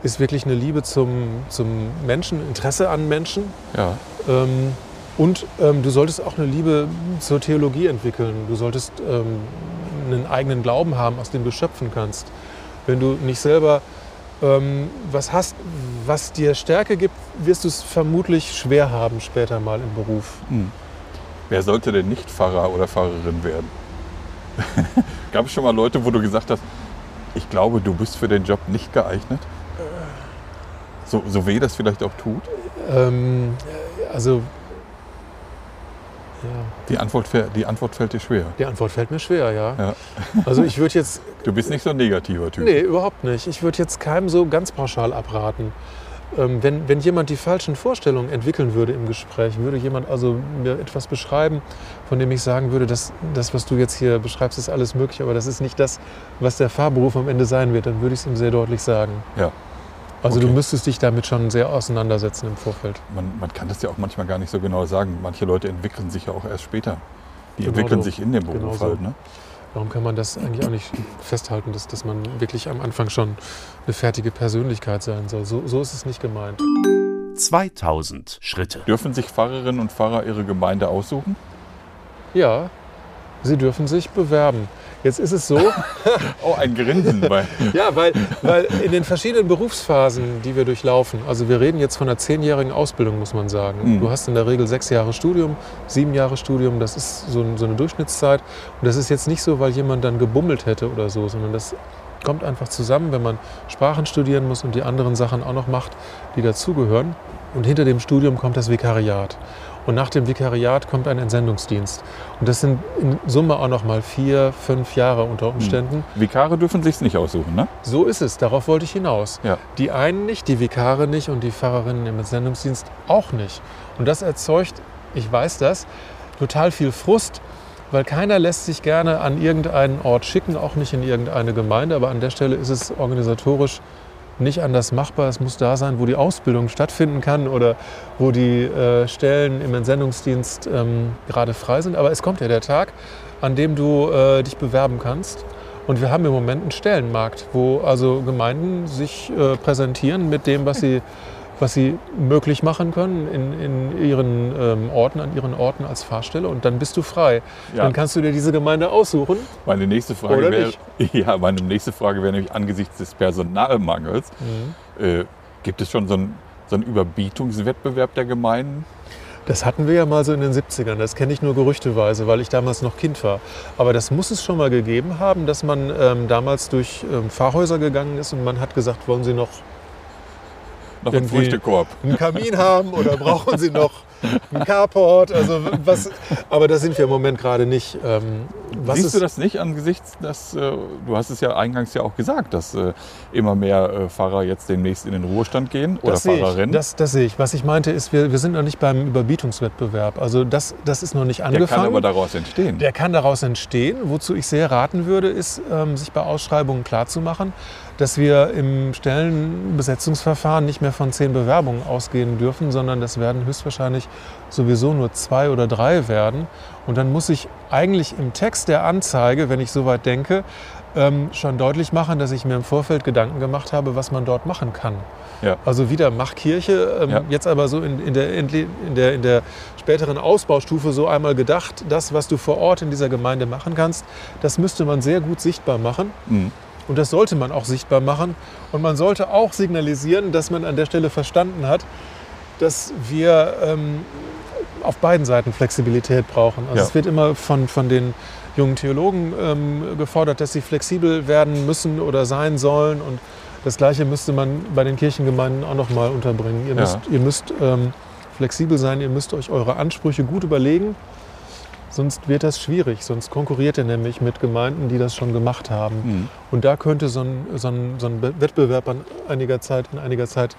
ist wirklich eine Liebe zum, zum Menschen, Interesse an Menschen. Ja, Ähm, und ähm, du solltest auch eine Liebe zur Theologie entwickeln. Du solltest ähm, einen eigenen Glauben haben, aus dem du schöpfen kannst. Wenn du nicht selber ähm, was hast, was dir Stärke gibt, wirst du es vermutlich schwer haben später mal im Beruf. wer sollte denn nicht Pfarrer oder Pfarrerin werden? Gab es schon mal Leute, wo du gesagt hast, ich glaube, du bist für den Job nicht geeignet? So, so weh das vielleicht auch tut? Ähm, also, ja, Die Antwort, die Antwort fällt dir schwer. die Antwort fällt mir schwer, ja. Ja. Also ich würde jetzt Du bist nicht so ein negativer Typ. Nee, überhaupt nicht. Ich würde jetzt keinem so ganz pauschal abraten. Ähm, wenn, wenn jemand die falschen Vorstellungen entwickeln würde im Gespräch, würde jemand also mir etwas beschreiben, von dem ich sagen würde, dass das, was du jetzt hier beschreibst, ist alles möglich, aber das ist nicht das, was der Fahrberuf am Ende sein wird, dann würde ich es ihm sehr deutlich sagen. Ja. Also Okay. du müsstest dich damit schon sehr auseinandersetzen im Vorfeld. Man, man kann das ja auch manchmal gar nicht so genau sagen. Manche Leute entwickeln sich ja auch erst später. Die Genau entwickeln so. sich in dem Beruf Genau so. halt. Ne? Warum kann man das eigentlich auch nicht festhalten, dass, dass man wirklich am Anfang schon eine fertige Persönlichkeit sein soll? So, so ist es nicht gemeint. 2000 Schritte. Dürfen sich Pfarrerinnen und Pfarrer ihre Gemeinde aussuchen? Ja, sie dürfen sich bewerben. Jetzt ist es so, Oh, ein Grinsen. bei, Ja, weil, weil in den verschiedenen Berufsphasen, die wir durchlaufen, also wir reden jetzt von einer zehnjährigen Ausbildung, muss man sagen. Mhm. Du hast in der Regel sechs Jahre Studium, sieben Jahre Studium, das ist so, so eine Durchschnittszeit. Und das ist jetzt nicht so, weil jemand dann gebummelt hätte oder so, sondern das kommt einfach zusammen, wenn man Sprachen studieren muss und die anderen Sachen auch noch macht, die dazugehören. Und hinter dem Studium kommt das Vikariat. Und nach dem Vikariat kommt ein Entsendungsdienst. Und das sind in Summe auch noch mal vier, fünf Jahre unter Umständen. Vikare dürfen sich nicht aussuchen, ne? So ist es, darauf wollte ich hinaus. Ja. Die einen nicht, die Vikare nicht und die Pfarrerinnen im Sendungsdienst auch nicht. Und das erzeugt, ich weiß das, total viel Frust, weil keiner lässt sich gerne an irgendeinen Ort schicken, auch nicht in irgendeine Gemeinde, aber an der Stelle ist es organisatorisch nicht anders machbar. Es muss da sein, wo die Ausbildung stattfinden kann oder wo die äh, Stellen im Entsendungsdienst ähm, gerade frei sind. Aber es kommt ja der Tag, an dem du äh, dich bewerben kannst. Und wir haben im Moment einen Stellenmarkt, wo also Gemeinden sich äh, präsentieren mit dem, was sie, was sie möglich machen können in, in ihren ähm, Orten, an ihren Orten als Fahrstelle. Und dann bist du frei. Ja. Dann kannst du dir diese Gemeinde aussuchen. Meine nächste Frage wäre, ja, meine nächste Frage wäre nämlich angesichts des Personalmangels, Mhm. äh, gibt es schon so einen, so einen Überbietungswettbewerb der Gemeinden? Das hatten wir ja mal so in den 70ern. Das kenne ich nur gerüchteweise, weil ich damals noch Kind war. Aber das muss es schon mal gegeben haben, dass man ähm, damals durch ähm, Pfarrhäuser gegangen ist und man hat gesagt, wollen Sie noch Noch einen Früchtekorb. einen Kamin haben oder brauchen Sie noch einen Carport? Also was, aber da sind wir im Moment gerade nicht. Ähm, Siehst ist, du das nicht angesichts, dass äh, du hast es ja eingangs ja auch gesagt, dass äh, immer mehr äh, Fahrer jetzt demnächst in den Ruhestand gehen oder. Fahrerinnen? Das, das sehe ich. Was ich meinte ist, wir, wir sind noch nicht beim Überbietungswettbewerb. Also das, das ist noch nicht der angefangen. kann aber daraus entstehen. Der kann daraus entstehen. Wozu ich sehr raten würde, ist, ähm, sich bei Ausschreibungen klarzumachen, dass wir im Stellenbesetzungsverfahren nicht mehr von zehn Bewerbungen ausgehen dürfen, sondern das werden höchstwahrscheinlich sowieso nur zwei oder drei werden. Und dann muss ich eigentlich im Text der Anzeige, wenn ich soweit denke, ähm, schon deutlich machen, dass ich mir im Vorfeld Gedanken gemacht habe, was man dort machen kann. Ja. Also wieder Machkirche, ähm, Ja. jetzt aber so in, in, der, in, der, in der späteren Ausbaustufe so einmal gedacht, das, was du vor Ort in dieser Gemeinde machen kannst, das müsste man sehr gut sichtbar machen. Mhm. Und das sollte man auch sichtbar machen. Und man sollte auch signalisieren, dass man an der Stelle verstanden hat, dass wir ähm, auf beiden Seiten Flexibilität brauchen. Also Ja. es wird immer von, von den jungen Theologen ähm, gefordert, dass sie flexibel werden müssen oder sein sollen. Und das Gleiche müsste man bei den Kirchengemeinden auch noch mal unterbringen. Ihr Ja. müsst, ihr müsst ähm, flexibel sein, ihr müsst euch eure Ansprüche gut überlegen. Sonst wird das schwierig, sonst konkurriert ihr nämlich mit Gemeinden, die das schon gemacht haben. Mhm. Und da könnte so ein, so ein, so ein Wettbewerb an einiger Zeit, in einiger Zeit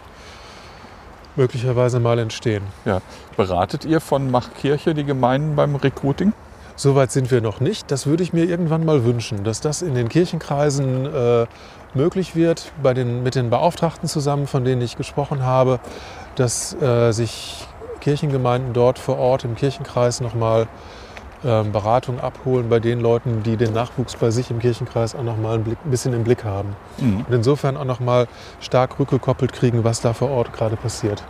möglicherweise mal entstehen. Ja. Beratet ihr von Machkirche die Gemeinden beim Recruiting? Soweit sind wir noch nicht. Das würde ich mir irgendwann mal wünschen, dass das in den Kirchenkreisen äh, möglich wird, bei den, mit den Beauftragten zusammen, von denen ich gesprochen habe, dass äh, sich Kirchengemeinden dort vor Ort im Kirchenkreis nochmal ähm, Beratung abholen bei den Leuten, die den Nachwuchs bei sich im Kirchenkreis auch noch mal ein, Blick, ein bisschen im Blick haben. Mhm. Und insofern auch noch mal stark rückgekoppelt kriegen, was da vor Ort gerade passiert.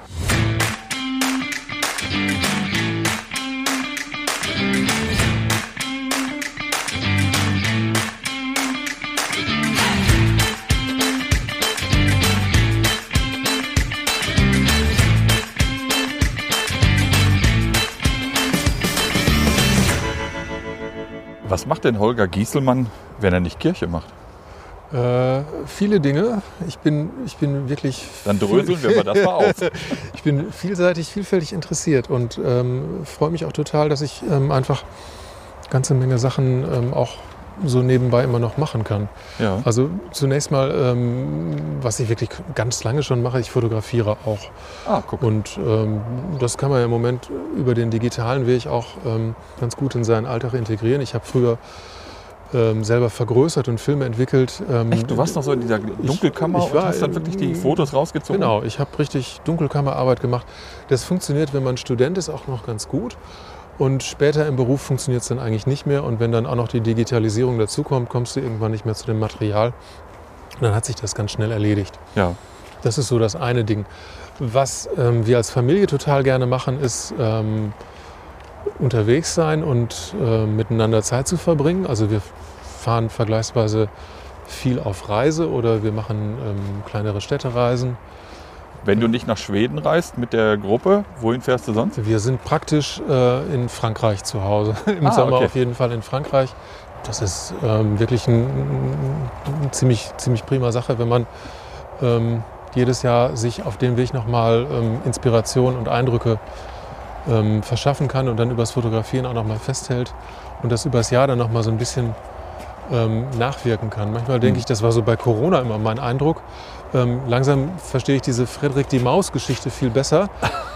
Was macht denn Holger Gieselmann, wenn er nicht Kirche macht? Äh, viele Dinge. Ich bin, ich bin wirklich. Dann dröseln wir mal das mal auf. Ich bin vielseitig, vielfältig interessiert und ähm, freue mich auch total, dass ich ähm, einfach ganze Menge Sachen ähm, auch so nebenbei immer noch machen kann. Ja. Also zunächst mal, ähm, was ich wirklich ganz lange schon mache, ich fotografiere auch. Ah, guck. Und ähm, das kann man ja im Moment über den digitalen Weg auch ähm, ganz gut in seinen Alltag integrieren. Ich habe früher ähm, selber vergrößert und Filme entwickelt. Ähm, Echt, du warst noch so in dieser Dunkelkammer ich war und hast dann wirklich die Fotos rausgezogen? Genau, ich habe richtig Dunkelkammerarbeit gemacht. Das funktioniert, wenn man Student ist, auch noch ganz gut. Und später im Beruf funktioniert es dann eigentlich nicht mehr. Und wenn dann auch noch die Digitalisierung dazukommt, kommst du irgendwann nicht mehr zu dem Material. Und dann hat sich das ganz schnell erledigt. Ja. Das ist so das eine Ding. Was ähm, wir als Familie total gerne machen, ist ähm, unterwegs sein und äh, miteinander Zeit zu verbringen. Also wir fahren vergleichsweise viel auf Reise oder wir machen ähm, kleinere Städtereisen. Wenn du nicht nach Schweden reist mit der Gruppe, wohin fährst du sonst? Wir sind praktisch äh, in Frankreich zu Hause. Im Ah, Sommer okay. auf jeden Fall in Frankreich. Das ist ähm, wirklich ein, ein ziemlich, ziemlich prima Sache, wenn man ähm, jedes Jahr sich auf dem Weg nochmal ähm, Inspiration und Eindrücke ähm, verschaffen kann und dann übers Fotografieren auch nochmal festhält und das übers Jahr dann nochmal so ein bisschen ähm, nachwirken kann. Manchmal denke Mhm. ich, das war so bei Corona immer mein Eindruck. Ähm, langsam verstehe ich diese Frederik die Maus-Geschichte viel besser.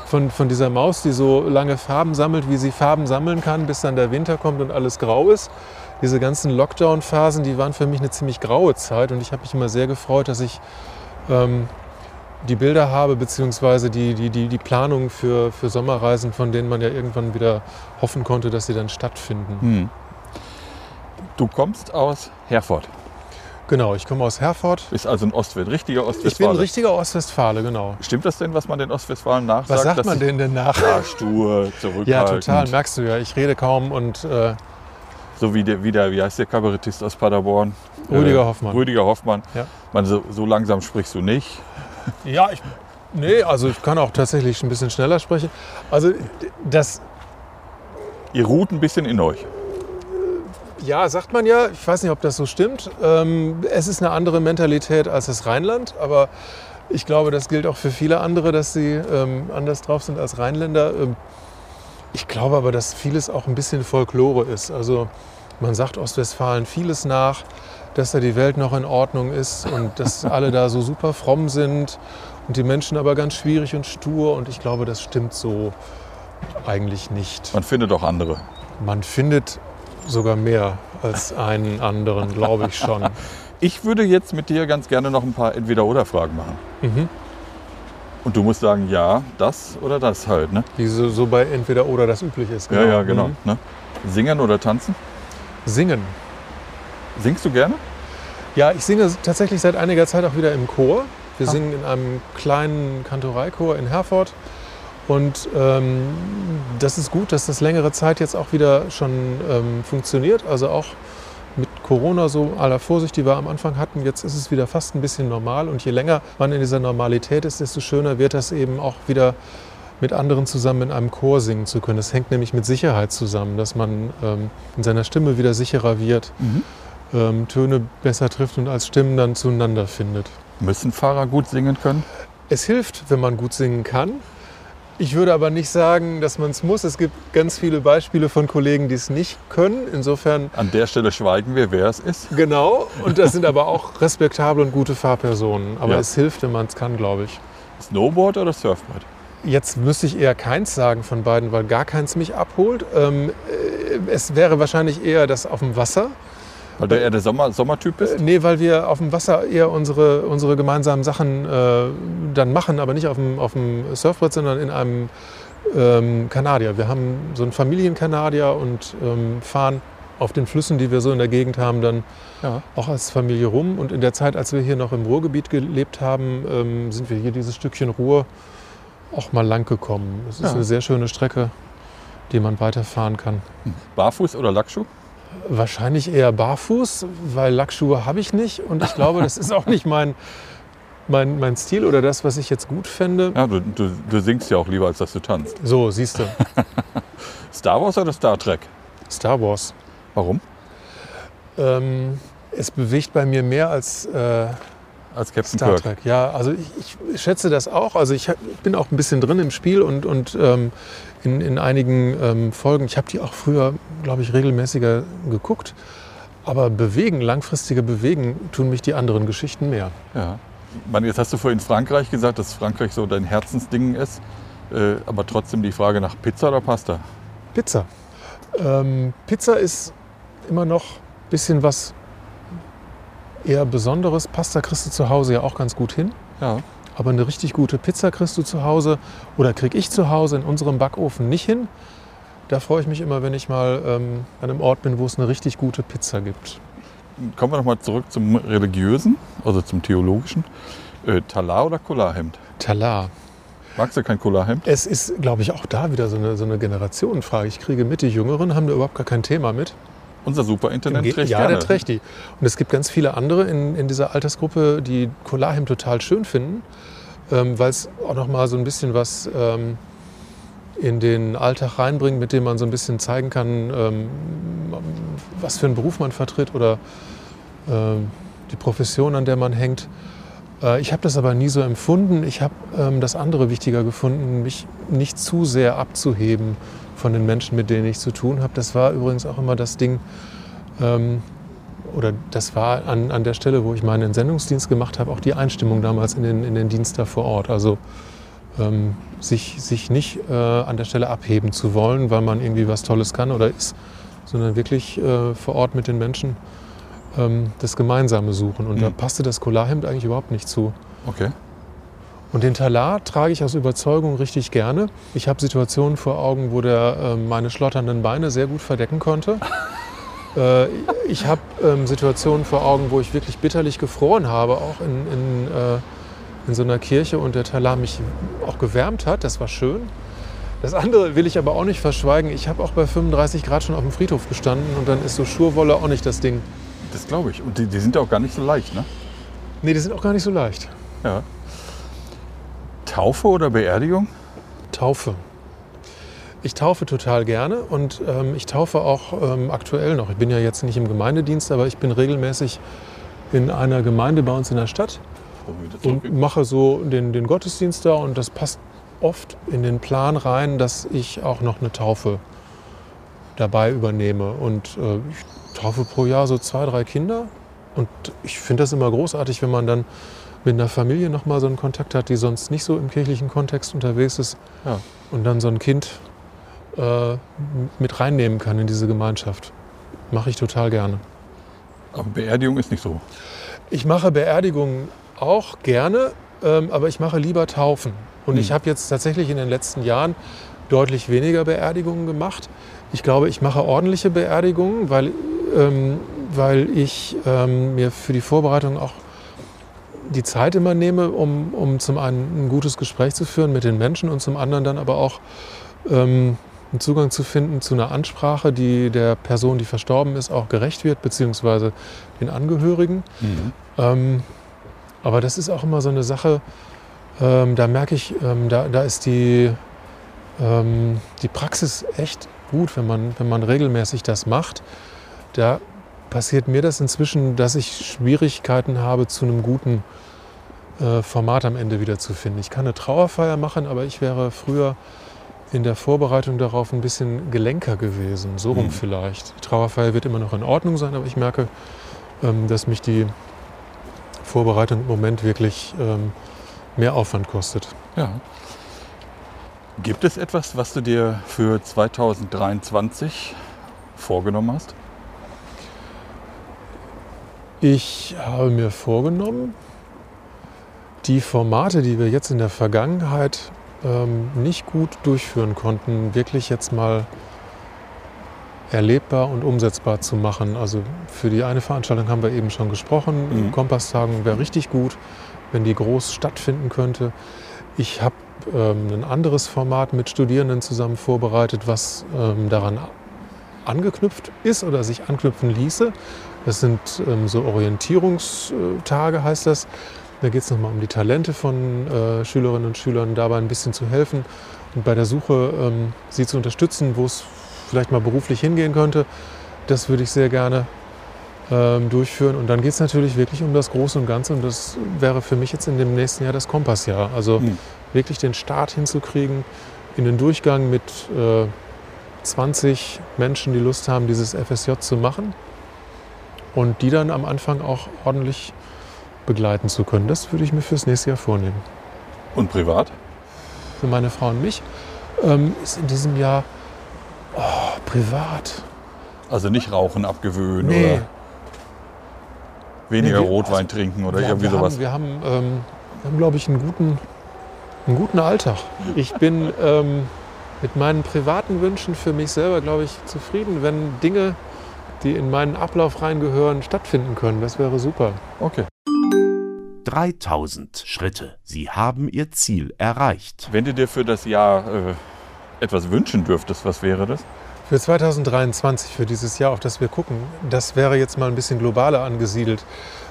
Von, von dieser Maus, die so lange Farben sammelt, wie sie Farben sammeln kann, bis dann der Winter kommt und alles grau ist. Diese ganzen Lockdown-Phasen, die waren für mich eine ziemlich graue Zeit und ich habe mich immer sehr gefreut, dass ich ähm, die Bilder habe, beziehungsweise die, die, die, die Planung für, für Sommerreisen, von denen man ja irgendwann wieder hoffen konnte, dass sie dann stattfinden. Hm. Du kommst aus Herford. Genau, ich komme aus Herford. Ist also ein Ostwest, richtiger Ich bin Ostwestfale. ein richtiger Ostwestfale, genau. Stimmt das denn, was man den Ostwestfalen nachsagt? Was sagt man denen denn nach? Ja, stur, zurückhaltend. Ja, total, merkst du ja. Ich rede kaum und äh, So wie der, wie der, wie heißt der Kabarettist aus Paderborn? Rüdiger Äh, Hoffmann. Rüdiger Hoffmann. Ja. Man, so, so langsam sprichst du nicht. Ja, ich. Nee, also ich kann auch tatsächlich ein bisschen schneller sprechen. Also das, Ihr ruht ein bisschen in euch. Ja, sagt man ja. Ich weiß nicht, ob das so stimmt. Ähm, es ist eine andere Mentalität als das Rheinland, aber ich glaube, das gilt auch für viele andere, dass sie ähm, anders drauf sind als Rheinländer. Ähm, ich glaube aber, dass vieles auch ein bisschen Folklore ist. Also man sagt Ostwestfalen vieles nach, dass da die Welt noch in Ordnung ist und dass alle da so super fromm sind und die Menschen aber ganz schwierig und stur. Und ich glaube, das stimmt so eigentlich nicht. Man findet auch andere. Man findet sogar mehr als einen anderen, glaube ich schon. Ich würde jetzt mit dir ganz gerne noch ein paar Entweder-Oder-Fragen machen. Mhm. Und du musst sagen, ja, das oder das halt. Ne? Wie so, so bei entweder oder das üblich ist. Ja, ja, genau. Mhm. Ne? Singen oder tanzen? Singen. Singst du gerne? Ja, ich singe tatsächlich seit einiger Zeit auch wieder im Chor. Wir Ah. singen in einem kleinen Kantoreichor in Herford. Und ähm, das ist gut, dass das längere Zeit jetzt auch wieder schon ähm, funktioniert. Also auch mit Corona so aller Vorsicht, die wir am Anfang hatten. Jetzt ist es wieder fast ein bisschen normal. Und je länger man in dieser Normalität ist, desto schöner wird das eben auch wieder mit anderen zusammen in einem Chor singen zu können. Das hängt nämlich mit Sicherheit zusammen, dass man ähm, in seiner Stimme wieder sicherer wird ähm, Töne besser trifft und als Stimmen dann zueinander findet. Müssen Fahrer gut singen können? Es hilft, wenn man gut singen kann. Ich würde aber nicht sagen, dass man es muss. Es gibt ganz viele Beispiele von Kollegen, die es nicht können. Insofern An der Stelle schweigen wir, wer es ist. genau. Und das sind aber auch respektable und gute Fahrpersonen. Aber Ja. es hilft, wenn man es kann, glaube ich. Snowboard oder Surfboard? Jetzt müsste ich eher keins sagen von beiden, weil gar keins mich abholt. Ähm, äh, es wäre wahrscheinlich eher das auf dem Wasser. Weil du eher der Sommer Sommertyp bist? Äh, Nee, weil wir auf dem Wasser eher unsere, unsere gemeinsamen Sachen äh, dann machen, aber nicht auf dem, auf dem Surfbrett, sondern in einem ähm, Kanadier. Wir haben so einen Familienkanadier und ähm, fahren auf den Flüssen, die wir so in der Gegend haben, dann Ja. auch als Familie rum. Und in der Zeit, als wir hier noch im Ruhrgebiet gelebt haben, ähm, sind wir hier dieses Stückchen Ruhr auch mal lang gekommen. Es ist Ja. eine sehr schöne Strecke, die man weiterfahren kann. Barfuß oder Lackschuh? Wahrscheinlich eher barfuß, weil Lackschuhe habe ich nicht und ich glaube, das ist auch nicht mein, mein, mein Stil oder das, was ich jetzt gut fände. Ja, du, du, du singst ja auch lieber, als dass du tanzt. So, siehst du, Star Wars oder Star Trek? Star Wars. Warum? Ähm, es bewegt bei mir mehr als äh, Als Captain Star Kirk. Trek. Ja, also ich, ich schätze das auch. Also ich hab- bin auch ein bisschen drin im Spiel und, und ähm, in, in einigen ähm, Folgen. Ich habe die auch früher, glaube ich, regelmäßiger geguckt. Aber bewegen, langfristige Bewegen, tun mich die anderen Geschichten mehr. Ja. Meine, jetzt hast du vorhin Frankreich gesagt, dass Frankreich so dein Herzensding ist. Äh, aber trotzdem die Frage nach Pizza oder Pasta? Pizza. Ähm, Pizza ist immer noch ein bisschen was eher Besonderes. Pasta kriegst du zu Hause ja auch ganz gut hin. Ja. Aber eine richtig gute Pizza kriegst du zu Hause oder krieg ich zu Hause in unserem Backofen nicht hin. Da freue ich mich immer, wenn ich mal ähm, an einem Ort bin, wo es eine richtig gute Pizza gibt. Kommen wir nochmal zurück zum Religiösen, also zum Theologischen. Äh, Talar oder Kolarhemd? Talar. Magst du kein Kolarhemd? Es ist, glaube ich, auch da wieder so eine, so eine Generationenfrage. Ich kriege mit, die Jüngeren haben da überhaupt gar kein Thema mit. Unser Superintendent Ge- trägt ja, gerne. der trägt die. Und es gibt ganz viele andere in, in dieser Altersgruppe, die Colarhemd total schön finden, ähm, weil es auch noch mal so ein bisschen was ähm, in den Alltag reinbringt, mit dem man so ein bisschen zeigen kann, ähm, was für einen Beruf man vertritt oder ähm, die Profession, an der man hängt. Äh, ich habe das aber nie so empfunden. Ich habe ähm, das andere wichtiger gefunden, mich nicht zu sehr abzuheben von den Menschen, mit denen ich zu tun habe. Das war übrigens auch immer das Ding, ähm, oder das war an, an der Stelle, wo ich meinen Entsendungsdienst gemacht habe, auch die Einstimmung damals in den, in den Dienst da vor Ort. Also ähm, sich, sich nicht äh, an der Stelle abheben zu wollen, weil man irgendwie was Tolles kann oder ist, sondern wirklich äh, vor Ort mit den Menschen ähm, das Gemeinsame suchen. Und da Mhm. passte das Kolarhemd eigentlich überhaupt nicht zu. Okay. Und den Talar trage ich aus Überzeugung richtig gerne. Ich habe Situationen vor Augen, wo der äh, meine schlotternden Beine sehr gut verdecken konnte. Äh, ich habe ähm, Situationen vor Augen, wo ich wirklich bitterlich gefroren habe, auch in, in, äh, in so einer Kirche und der Talar mich auch gewärmt hat. Das war schön. Das andere will ich aber auch nicht verschweigen. Ich habe auch bei 35 Grad schon auf dem Friedhof gestanden und dann ist so Schurwolle auch nicht das Ding. Das glaube ich. Und die, die sind auch gar nicht so leicht, ne? Nee, die sind auch gar nicht so leicht. Ja. Taufe oder Beerdigung? Taufe. Ich taufe total gerne und ähm, ich taufe auch ähm, aktuell noch. Ich bin ja jetzt nicht im Gemeindedienst, aber ich bin regelmäßig in einer Gemeinde bei uns in der Stadt und mache so den, den Gottesdienst da und das passt oft in den Plan rein, dass ich auch noch eine Taufe dabei übernehme. Und äh, ich taufe pro Jahr so zwei, drei Kinder. Und ich finde das immer großartig, wenn man dann mit einer Familie nochmal so einen Kontakt hat, die sonst nicht so im kirchlichen Kontext unterwegs ist. Ja. Und dann so ein Kind äh, mit reinnehmen kann in diese Gemeinschaft. Mache ich total gerne. Aber Beerdigung ist nicht so. Ich mache Beerdigungen auch gerne, ähm, aber ich mache lieber Taufen. Und ich Mhm. habe jetzt tatsächlich in den letzten Jahren deutlich weniger Beerdigungen gemacht. Ich glaube, ich mache ordentliche Beerdigungen, weil, ähm, weil ich ähm, mir für die Vorbereitung auch die Zeit immer nehme, um, um zum einen ein gutes Gespräch zu führen mit den Menschen und zum anderen dann aber auch ähm, einen Zugang zu finden zu einer Ansprache, die der Person, die verstorben ist, auch gerecht wird, beziehungsweise den Angehörigen. Ähm, aber das ist auch immer so eine Sache, ähm, da merke ich, ähm, da, da ist die, ähm, die Praxis echt gut, wenn man, wenn man regelmäßig das macht. Da passiert mir das inzwischen, dass ich Schwierigkeiten habe, zu einem guten äh, Format am Ende wieder zu finden. Ich kann eine Trauerfeier machen, aber ich wäre früher in der Vorbereitung darauf ein bisschen gelenker gewesen, so rum Mhm. vielleicht. Die Trauerfeier wird immer noch in Ordnung sein, aber ich merke, ähm, dass mich die Vorbereitung im Moment wirklich ähm, mehr Aufwand kostet. Ja. Gibt es etwas, was du dir für 2023 vorgenommen hast? Ich habe mir vorgenommen, die Formate, die wir jetzt in der Vergangenheit ähm, nicht gut durchführen konnten, wirklich jetzt mal erlebbar und umsetzbar zu machen. Also für die eine Veranstaltung haben wir eben schon gesprochen. Mhm. Kompasstagung wäre richtig gut, wenn die groß stattfinden könnte. Ich habe ähm, ein anderes Format mit Studierenden zusammen vorbereitet, was ähm, daran angeknüpft ist oder sich anknüpfen ließe. Das sind ähm, so Orientierungstage, heißt das. Da geht es nochmal um die Talente von äh, Schülerinnen und Schülern, dabei ein bisschen zu helfen und bei der Suche ähm, sie zu unterstützen, wo es vielleicht mal beruflich hingehen könnte. Das würde ich sehr gerne ähm, durchführen. Und dann geht es natürlich wirklich um das Große und Ganze. Und das wäre für mich jetzt in dem nächsten Jahr das Kompassjahr. Also Mhm. wirklich den Start hinzukriegen in den Durchgang mit äh, 20 Menschen, die Lust haben, dieses FSJ zu machen. Und die dann am Anfang auch ordentlich begleiten zu können. Das würde ich mir fürs nächste Jahr vornehmen. Und privat? Für meine Frau und mich ähm, ist in diesem Jahr oh, privat. Also nicht Rauchen abgewöhnen Nee. oder weniger Nee, wir- Rotwein also, trinken oder wir, irgendwie wir sowas. Haben, wir haben, ähm, wir haben glaube ich, einen guten, einen guten Alltag. Ich bin ähm, mit meinen privaten Wünschen für mich selber, glaube ich, zufrieden, wenn Dinge, die in meinen Ablauf reingehören, stattfinden können. Das wäre super. Okay. 3000 Schritte. Sie haben Ihr Ziel erreicht. Wenn du dir für das Jahr äh, etwas wünschen dürftest, was wäre das? Für 2023, für dieses Jahr, auf das wir gucken, das wäre jetzt mal ein bisschen globaler angesiedelt.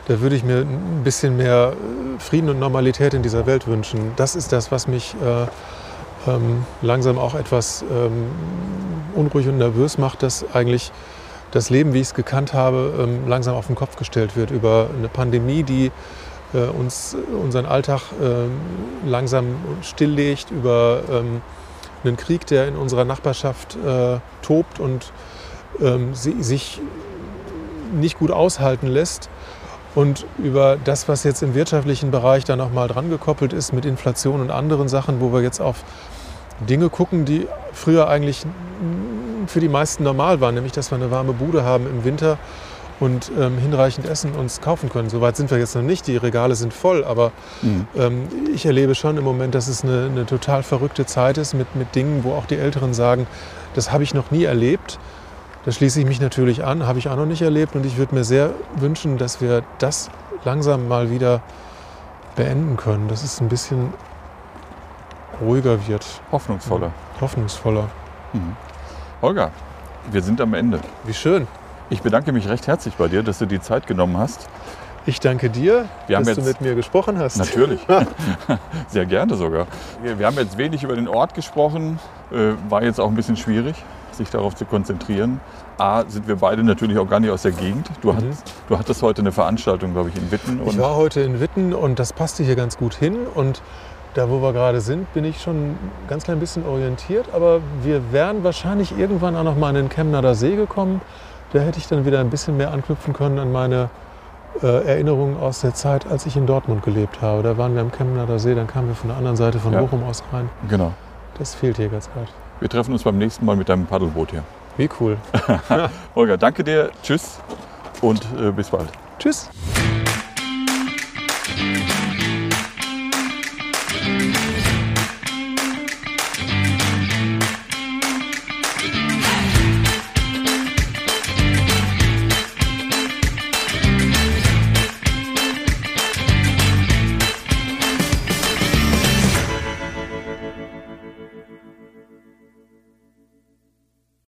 Da würde ich mir ein bisschen mehr äh, Frieden und Normalität in dieser Welt wünschen. Das ist das, was mich äh, ähm, langsam auch etwas ähm, unruhig und nervös macht, dass eigentlich das Leben, wie ich es gekannt habe, ähm, langsam auf den Kopf gestellt wird über eine Pandemie, die äh, uns unseren Alltag ähm, langsam stilllegt, über ähm, einen Krieg, der in unserer Nachbarschaft äh, tobt und ähm, sie, sich nicht gut aushalten lässt. Und über das, was jetzt im wirtschaftlichen Bereich da nochmal dran gekoppelt ist mit Inflation und anderen Sachen, wo wir jetzt auf Dinge gucken, die früher eigentlich für die meisten normal waren, nämlich dass wir eine warme Bude haben im Winter und ähm, hinreichend Essen uns kaufen können. Soweit sind wir jetzt noch nicht, die Regale sind voll, aber Mhm. ähm, ich erlebe schon im Moment, dass es eine, eine total verrückte Zeit ist mit, mit Dingen, wo auch die Älteren sagen, das habe ich noch nie erlebt. Da schließe ich mich natürlich an, habe ich auch noch nicht erlebt und ich würde mir sehr wünschen, dass wir das langsam mal wieder beenden können, dass es ein bisschen ruhiger wird, Hoffnungsvoller. hoffnungsvoller. Holger, wir sind am Ende. Wie schön. Ich bedanke mich recht herzlich bei dir, dass du die Zeit genommen hast. Ich danke dir, dass du jetzt- mit mir gesprochen hast. Natürlich. Sehr gerne sogar. Wir wir haben jetzt wenig über den Ort gesprochen. Äh, War jetzt auch ein bisschen schwierig, sich darauf zu konzentrieren. A, sind wir beide natürlich auch gar nicht aus der Gegend. Du, hattest, du hattest heute eine Veranstaltung, glaube ich, in Witten. Mhm. Ich war heute in Witten und das passte hier ganz gut hin. Und da, wo wir gerade sind, bin ich schon ein ganz klein bisschen orientiert. Aber wir wären wahrscheinlich irgendwann auch noch mal an den Chemnader See gekommen. Da hätte ich dann wieder ein bisschen mehr anknüpfen können an meine äh, Erinnerungen aus der Zeit, als ich in Dortmund gelebt habe. Da waren wir am Chemnader See, dann kamen wir von der anderen Seite von Ja. Bochum aus rein. Genau. Das fehlt hier ganz arg. Wir treffen uns beim nächsten Mal mit deinem Paddelboot hier. Wie cool. Holger, danke dir. Tschüss und äh, bis bald. Tschüss.